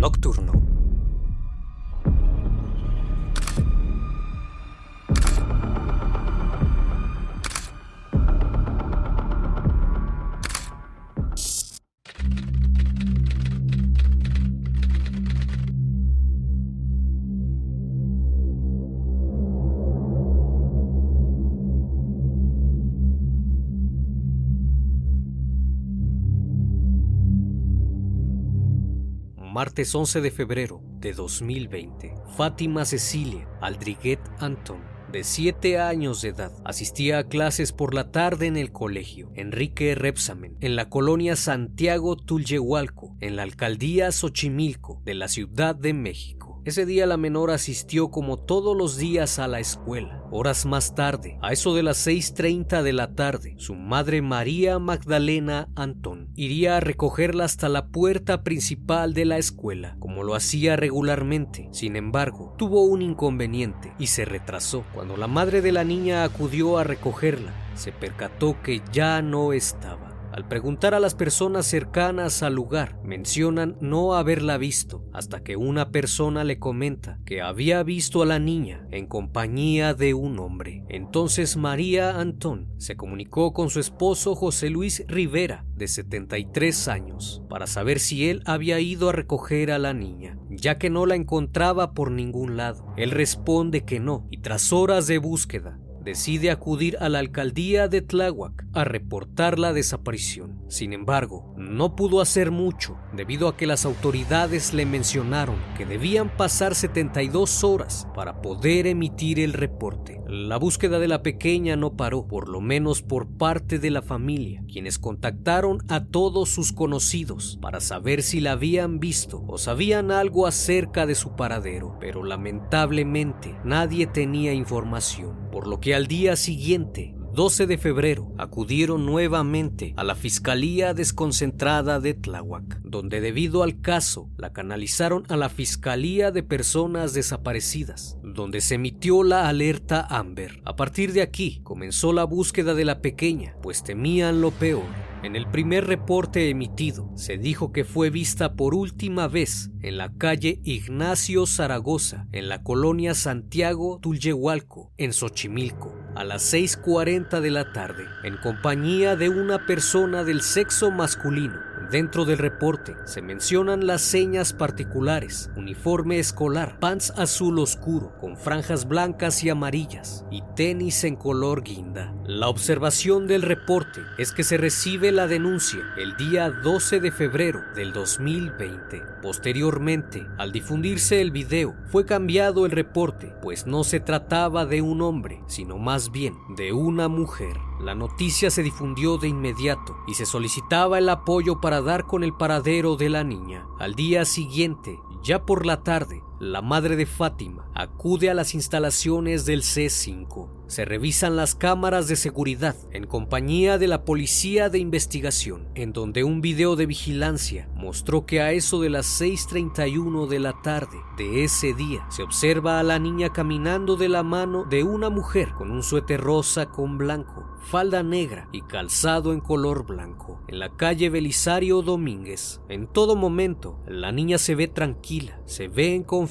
Nocturno. Martes 11 de febrero de 2020, Fátima Cecilia Aldriguet Antón, de 7 años de edad, asistía a clases por la tarde en el colegio Enrique Repsamen, en la colonia Santiago Tulyehualco, en la alcaldía Xochimilco de la Ciudad de México. Ese día la menor asistió como todos los días a la escuela. Horas más tarde, a eso de las 6.30 de la tarde, su madre María Magdalena Antón iría a recogerla hasta la puerta principal de la escuela, como lo hacía regularmente. Sin embargo, tuvo un inconveniente y se retrasó. Cuando la madre de la niña acudió a recogerla, se percató que ya no estaba. Al preguntar a las personas cercanas al lugar, mencionan no haberla visto, hasta que una persona le comenta que había visto a la niña en compañía de un hombre. Entonces María Antón se comunicó con su esposo José Luis Rivera, de 73 años, para saber si él había ido a recoger a la niña, ya que no la encontraba por ningún lado. Él responde que no, y tras horas de búsqueda, decide acudir a la alcaldía de Tláhuac a reportar la desaparición. Sin embargo, no pudo hacer mucho debido a que las autoridades le mencionaron que debían pasar 72 horas para poder emitir el reporte. La búsqueda de la pequeña no paró, por lo menos por parte de la familia, quienes contactaron a todos sus conocidos para saber si la habían visto o sabían algo acerca de su paradero, pero lamentablemente nadie tenía información, por lo que al día siguiente 12 de febrero acudieron nuevamente a la Fiscalía Desconcentrada de Tláhuac, donde debido al caso la canalizaron a la Fiscalía de Personas Desaparecidas, donde se emitió la alerta Amber. A partir de aquí comenzó la búsqueda de la pequeña, pues temían lo peor. En el primer reporte emitido se dijo que fue vista por última vez en la calle Ignacio Zaragoza, en la colonia Santiago Tulyehualco, en Xochimilco, a las 6.40 de la tarde, en compañía de una persona del sexo masculino. Dentro del reporte se mencionan las señas particulares, uniforme escolar, pants azul oscuro con franjas blancas y amarillas y tenis en color guinda. La observación del reporte es que se recibe la denuncia el día 12 de febrero del 2020. Posteriormente, al difundirse el video, fue cambiado el reporte, pues no se trataba de un hombre, sino más bien de una mujer. La noticia se difundió de inmediato y se solicitaba el apoyo para dar con el paradero de la niña. Al día siguiente, ya por la tarde, la madre de Fátima acude a las instalaciones del C5 se revisan las cámaras de seguridad en compañía de la policía de investigación, en donde un video de vigilancia mostró que a eso de las 6.31 de la tarde de ese día se observa a la niña caminando de la mano de una mujer con un suéter rosa con blanco, falda negra y calzado en color blanco, en la calle Belisario Domínguez. En todo momento, la niña se ve tranquila, se ve en confianza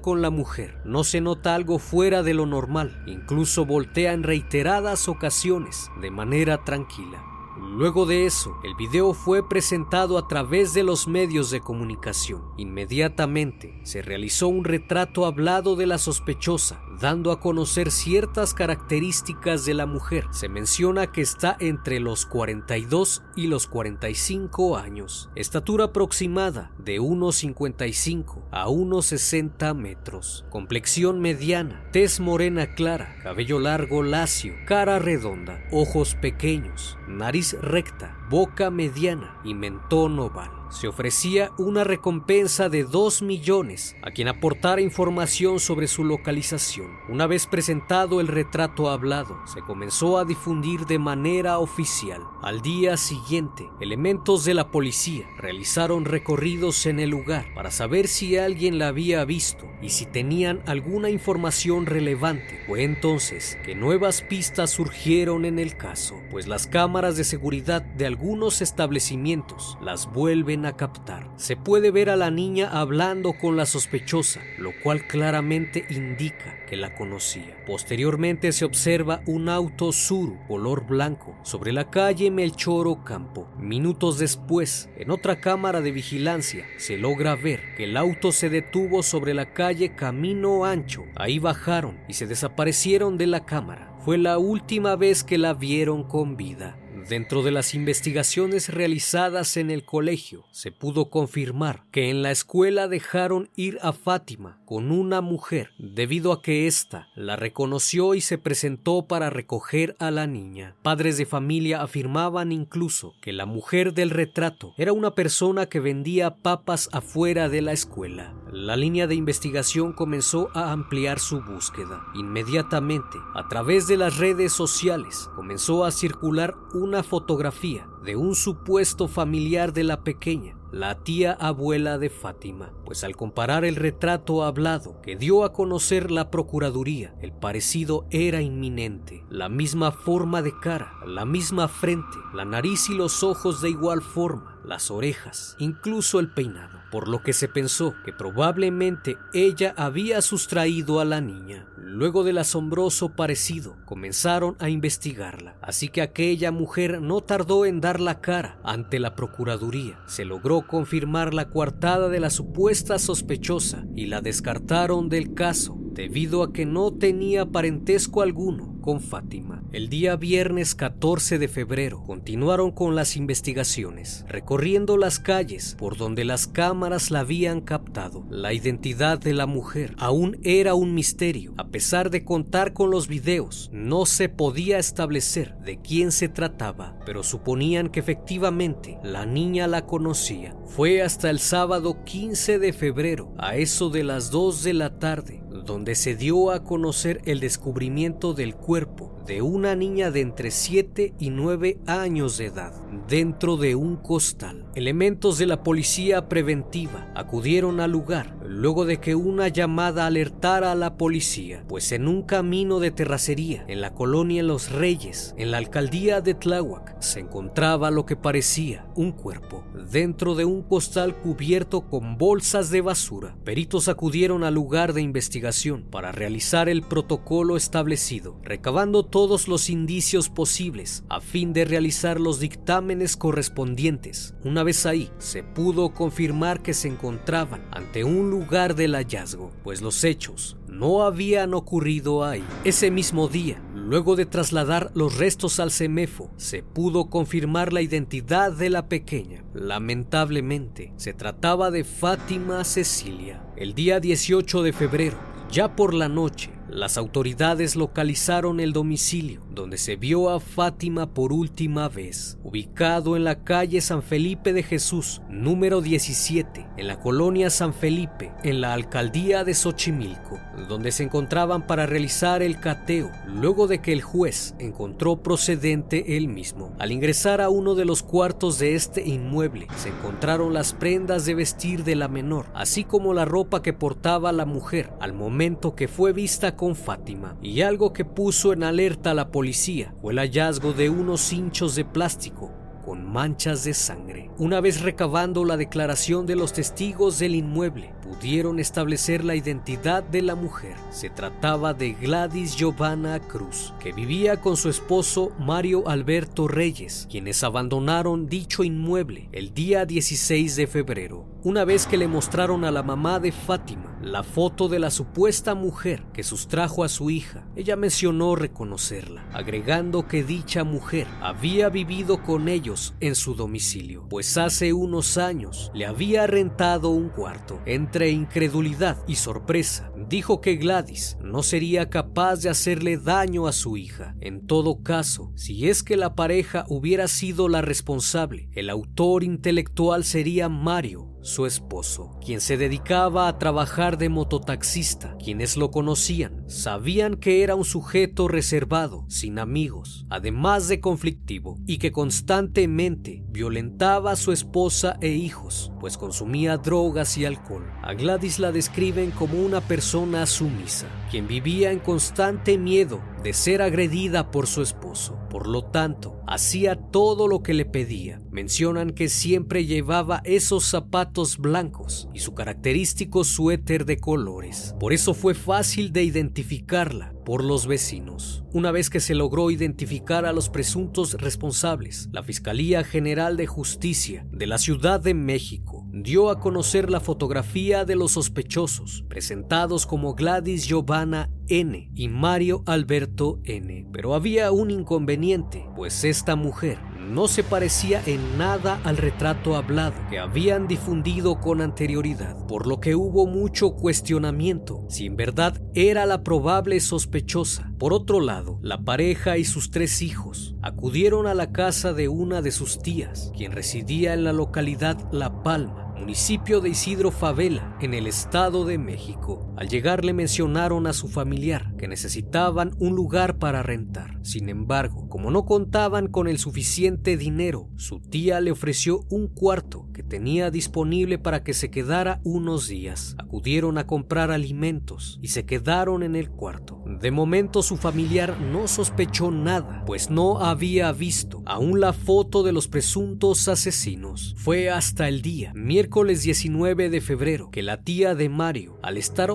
con la mujer, no se nota algo fuera de lo normal, incluso voltea en reiteradas ocasiones de manera tranquila. Luego de eso, el video fue presentado a través de los medios de comunicación. Inmediatamente se realizó un retrato hablado de la sospechosa, dando a conocer ciertas características de la mujer. Se menciona que está entre los 42 y los 45 años, estatura aproximada de 1,55 a 1,60 metros, complexión mediana, tez morena clara, cabello largo lacio, cara redonda, ojos pequeños, nariz recta, boca mediana y mentón oval se ofrecía una recompensa de 2 millones a quien aportara información sobre su localización. Una vez presentado el retrato hablado, se comenzó a difundir de manera oficial. Al día siguiente, elementos de la policía realizaron recorridos en el lugar para saber si alguien la había visto y si tenían alguna información relevante. Fue entonces que nuevas pistas surgieron en el caso, pues las cámaras de seguridad de algunos establecimientos las vuelven a captar. Se puede ver a la niña hablando con la sospechosa, lo cual claramente indica que la conocía. Posteriormente se observa un auto Suru color blanco sobre la calle Melchoro Campo. Minutos después, en otra cámara de vigilancia, se logra ver que el auto se detuvo sobre la calle Camino Ancho. Ahí bajaron y se desaparecieron de la cámara. Fue la última vez que la vieron con vida. Dentro de las investigaciones realizadas en el colegio, se pudo confirmar que en la escuela dejaron ir a Fátima con una mujer debido a que ésta la reconoció y se presentó para recoger a la niña. Padres de familia afirmaban incluso que la mujer del retrato era una persona que vendía papas afuera de la escuela. La línea de investigación comenzó a ampliar su búsqueda. Inmediatamente, a través de las redes sociales, comenzó a circular una fotografía de un supuesto familiar de la pequeña, la tía abuela de Fátima, pues al comparar el retrato hablado que dio a conocer la Procuraduría, el parecido era inminente, la misma forma de cara, la misma frente, la nariz y los ojos de igual forma, las orejas, incluso el peinado, por lo que se pensó que probablemente ella había sustraído a la niña. Luego del asombroso parecido, comenzaron a investigarla, así que aquella mujer no tardó en dar la cara ante la Procuraduría. Se logró confirmar la coartada de la supuesta sospechosa y la descartaron del caso debido a que no tenía parentesco alguno con Fátima. El día viernes 14 de febrero continuaron con las investigaciones, recorriendo las calles por donde las cámaras la habían captado. La identidad de la mujer aún era un misterio. A pesar de contar con los videos, no se podía establecer de quién se trataba, pero suponían que efectivamente la niña la conocía. Fue hasta el sábado 15 de febrero, a eso de las 2 de la tarde, donde se dio a conocer el descubrimiento del cuerpo de una niña de entre 7 y 9 años de edad dentro de un costal. Elementos de la policía preventiva acudieron al lugar luego de que una llamada alertara a la policía, pues en un camino de terracería en la colonia Los Reyes, en la alcaldía de Tláhuac, se encontraba lo que parecía un cuerpo dentro de un costal cubierto con bolsas de basura. Peritos acudieron al lugar de investigación para realizar el protocolo establecido, recabando todos los indicios posibles a fin de realizar los dictámenes correspondientes. Una vez ahí, se pudo confirmar que se encontraban ante un lugar del hallazgo, pues los hechos no habían ocurrido ahí. Ese mismo día, luego de trasladar los restos al CEMEFO, se pudo confirmar la identidad de la pequeña. Lamentablemente, se trataba de Fátima Cecilia. El día 18 de febrero, ya por la noche, las autoridades localizaron el domicilio donde se vio a Fátima por última vez, ubicado en la calle San Felipe de Jesús, número 17, en la colonia San Felipe, en la alcaldía de Xochimilco, donde se encontraban para realizar el cateo, luego de que el juez encontró procedente él mismo. Al ingresar a uno de los cuartos de este inmueble, se encontraron las prendas de vestir de la menor, así como la ropa que portaba la mujer al momento que fue vista con Fátima. Y algo que puso en alerta a la policía fue el hallazgo de unos hinchos de plástico con manchas de sangre. Una vez recabando la declaración de los testigos del inmueble, pudieron establecer la identidad de la mujer. Se trataba de Gladys Giovanna Cruz, que vivía con su esposo Mario Alberto Reyes, quienes abandonaron dicho inmueble el día 16 de febrero. Una vez que le mostraron a la mamá de Fátima la foto de la supuesta mujer que sustrajo a su hija, ella mencionó reconocerla, agregando que dicha mujer había vivido con ellos en su domicilio, pues hace unos años le había rentado un cuarto. Entre incredulidad y sorpresa, dijo que Gladys no sería capaz de hacerle daño a su hija. En todo caso, si es que la pareja hubiera sido la responsable, el autor intelectual sería Mario, su esposo, quien se dedicaba a trabajar de mototaxista. Quienes lo conocían sabían que era un sujeto reservado, sin amigos, además de conflictivo, y que constantemente violentaba a su esposa e hijos, pues consumía drogas y alcohol. A Gladys la describen como una persona sumisa, quien vivía en constante miedo de ser agredida por su esposo. Por lo tanto, hacía todo lo que le pedía. Mencionan que siempre llevaba esos zapatos blancos y su característico suéter de colores. Por eso fue fácil de identificarla por los vecinos. Una vez que se logró identificar a los presuntos responsables, la Fiscalía General de Justicia de la Ciudad de México dio a conocer la fotografía de los sospechosos, presentados como Gladys Giovanna N y Mario Alberto N. Pero había un inconveniente, pues esta mujer no se parecía en nada al retrato hablado que habían difundido con anterioridad, por lo que hubo mucho cuestionamiento si en verdad era la probable sospechosa. Por otro lado, la pareja y sus tres hijos acudieron a la casa de una de sus tías, quien residía en la localidad La Palma, municipio de Isidro Favela, en el Estado de México. Al llegar le mencionaron a su familiar que necesitaban un lugar para rentar. Sin embargo, como no contaban con el suficiente dinero, su tía le ofreció un cuarto que tenía disponible para que se quedara unos días. Acudieron a comprar alimentos y se quedaron en el cuarto. De momento su familiar no sospechó nada, pues no había visto aún la foto de los presuntos asesinos. Fue hasta el día, miércoles 19 de febrero, que la tía de Mario, al estar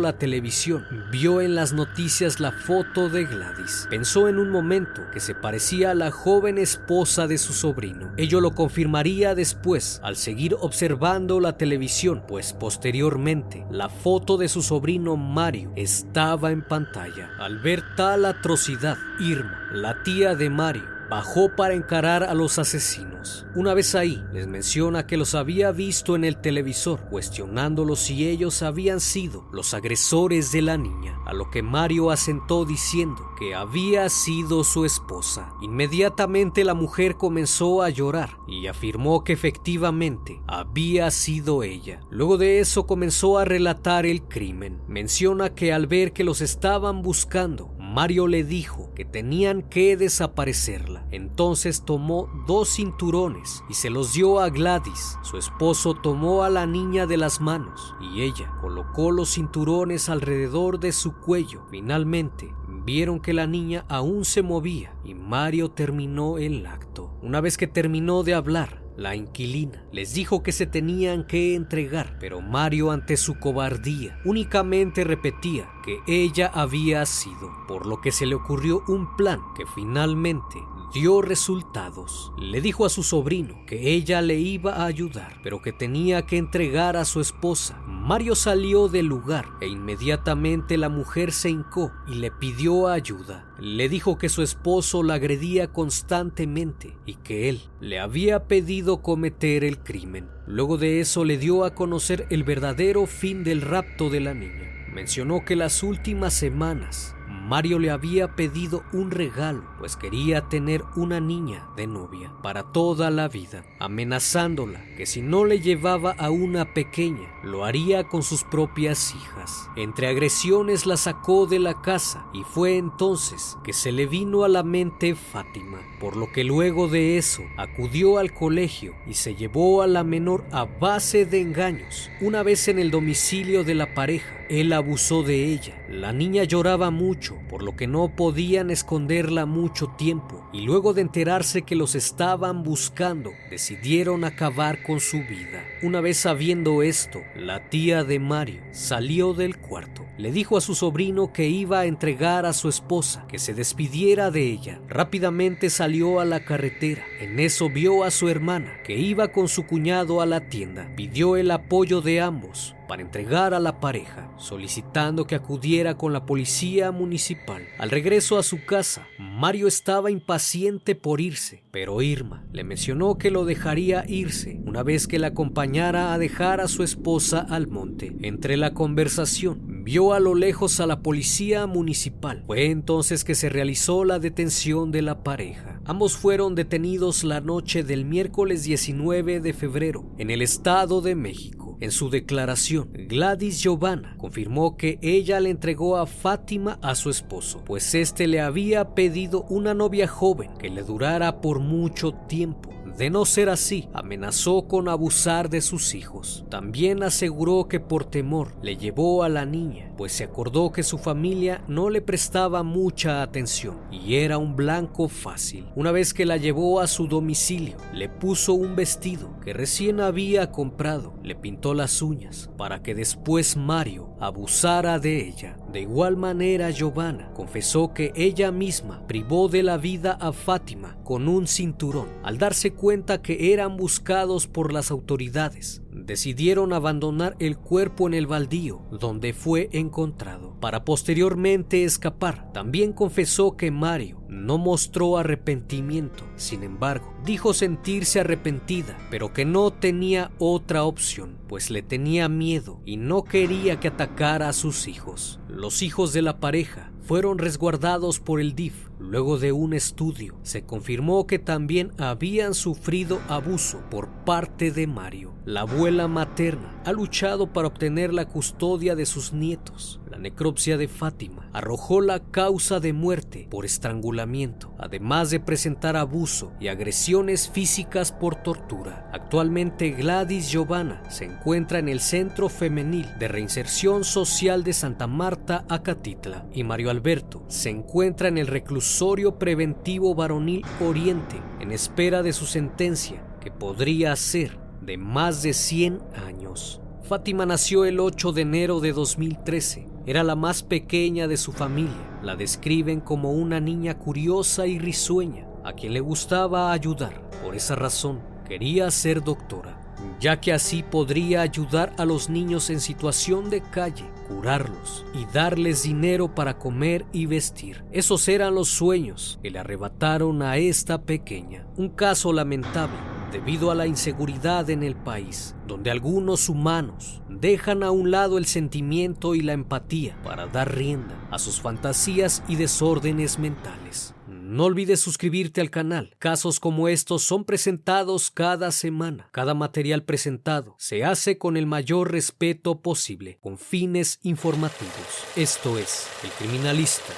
la televisión, vio en las noticias la foto de Gladys. Pensó en un momento que se parecía a la joven esposa de su sobrino. Ello lo confirmaría después al seguir observando la televisión, pues posteriormente la foto de su sobrino Mario estaba en pantalla. Al ver tal atrocidad, Irma, la tía de Mario, bajó para encarar a los asesinos. Una vez ahí, les menciona que los había visto en el televisor, cuestionándolos si ellos habían sido los agresores de la niña, a lo que Mario asentó diciendo que había sido su esposa. Inmediatamente la mujer comenzó a llorar y afirmó que efectivamente había sido ella. Luego de eso comenzó a relatar el crimen. Menciona que al ver que los estaban buscando, Mario le dijo que tenían que desaparecerla. Entonces tomó dos cinturones y se los dio a Gladys. Su esposo tomó a la niña de las manos y ella colocó los cinturones alrededor de su cuello. Finalmente, vieron que la niña aún se movía y Mario terminó el acto. Una vez que terminó de hablar, la inquilina. Les dijo que se tenían que entregar, pero Mario ante su cobardía únicamente repetía que ella había sido, por lo que se le ocurrió un plan que finalmente dio resultados. Le dijo a su sobrino que ella le iba a ayudar, pero que tenía que entregar a su esposa. Mario salió del lugar e inmediatamente la mujer se hincó y le pidió ayuda. Le dijo que su esposo la agredía constantemente y que él le había pedido cometer el crimen. Luego de eso le dio a conocer el verdadero fin del rapto de la niña. mencionó que las últimas semanas Mario le había pedido un regalo, pues quería tener una niña de novia para toda la vida, amenazándola que si no le llevaba a una pequeña, lo haría con sus propias hijas. Entre agresiones la sacó de la casa y fue entonces que se le vino a la mente Fátima, por lo que luego de eso acudió al colegio y se llevó a la menor a base de engaños. Una vez en el domicilio de la pareja, él abusó de ella. La niña lloraba mucho, por lo que no podían esconderla mucho tiempo, y luego de enterarse que los estaban buscando, decidieron acabar con su vida. Una vez sabiendo esto, la tía de Mario salió del cuarto. Le dijo a su sobrino que iba a entregar a su esposa, que se despidiera de ella. Rápidamente salió a la carretera. En eso vio a su hermana, que iba con su cuñado a la tienda. Pidió el apoyo de ambos para entregar a la pareja, solicitando que acudiera con la policía municipal. Al regreso a su casa, Mario estaba impaciente por irse, pero Irma le mencionó que lo dejaría irse una vez que la acompañara a dejar a su esposa al monte. Entre la conversación, vio a lo lejos a la policía municipal. Fue entonces que se realizó la detención de la pareja. Ambos fueron detenidos la noche del miércoles 19 de febrero en el Estado de México. En su declaración, Gladys Giovanna confirmó que ella le entregó a Fátima a su esposo, pues éste le había pedido una novia joven que le durara por mucho tiempo. De no ser así, amenazó con abusar de sus hijos. También aseguró que por temor le llevó a la niña, pues se acordó que su familia no le prestaba mucha atención y era un blanco fácil. Una vez que la llevó a su domicilio, le puso un vestido que recién había comprado, le pintó las uñas para que después Mario abusara de ella. De igual manera, Giovanna confesó que ella misma privó de la vida a Fátima con un cinturón al darse cuenta que eran buscados por las autoridades decidieron abandonar el cuerpo en el baldío donde fue encontrado para posteriormente escapar. También confesó que Mario no mostró arrepentimiento, sin embargo, dijo sentirse arrepentida, pero que no tenía otra opción, pues le tenía miedo y no quería que atacara a sus hijos. Los hijos de la pareja fueron resguardados por el DIF. Luego de un estudio, se confirmó que también habían sufrido abuso por parte de Mario. La abuela materna ha luchado para obtener la custodia de sus nietos. La necropsia de Fátima arrojó la causa de muerte por estrangulamiento, además de presentar abuso y agresiones físicas por tortura. Actualmente Gladys Giovanna se encuentra en el Centro Femenil de Reinserción Social de Santa Marta, Acatitla, y Mario Alberto se encuentra en el reclusorio preventivo varonil Oriente en espera de su sentencia, que podría ser de más de 100 años. Fátima nació el 8 de enero de 2013. Era la más pequeña de su familia. La describen como una niña curiosa y risueña, a quien le gustaba ayudar. Por esa razón, quería ser doctora, ya que así podría ayudar a los niños en situación de calle, curarlos y darles dinero para comer y vestir. Esos eran los sueños que le arrebataron a esta pequeña. Un caso lamentable debido a la inseguridad en el país, donde algunos humanos dejan a un lado el sentimiento y la empatía para dar rienda a sus fantasías y desórdenes mentales. No olvides suscribirte al canal. Casos como estos son presentados cada semana. Cada material presentado se hace con el mayor respeto posible, con fines informativos. Esto es El Criminalista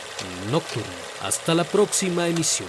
Nocturno. Hasta la próxima emisión.